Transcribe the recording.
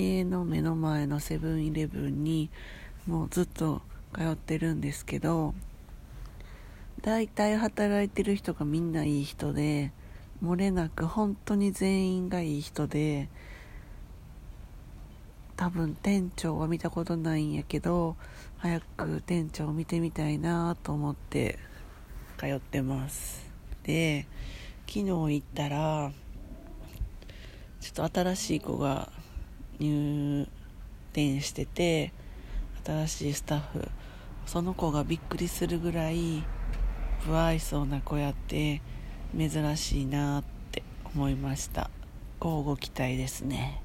家の目の前のセブンイレブンにもうずっと通ってるんですけど大体働いてる人がみんないい人で漏れなく本当に全員がいい人で多分店長は見たことないんやけど早く店長を見てみたいなと思って通ってます。で昨日行ったらちょっと新しい子が入店してて新しいスタッフその子がびっくりするぐらい不愛想な子やって珍しいなって思いました。交互期待ですね。